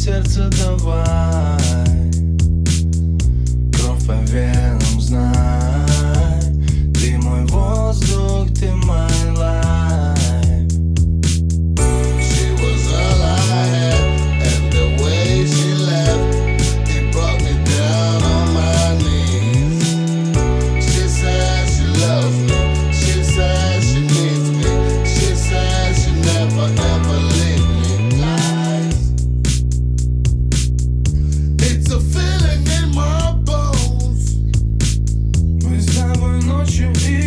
сердце давай. you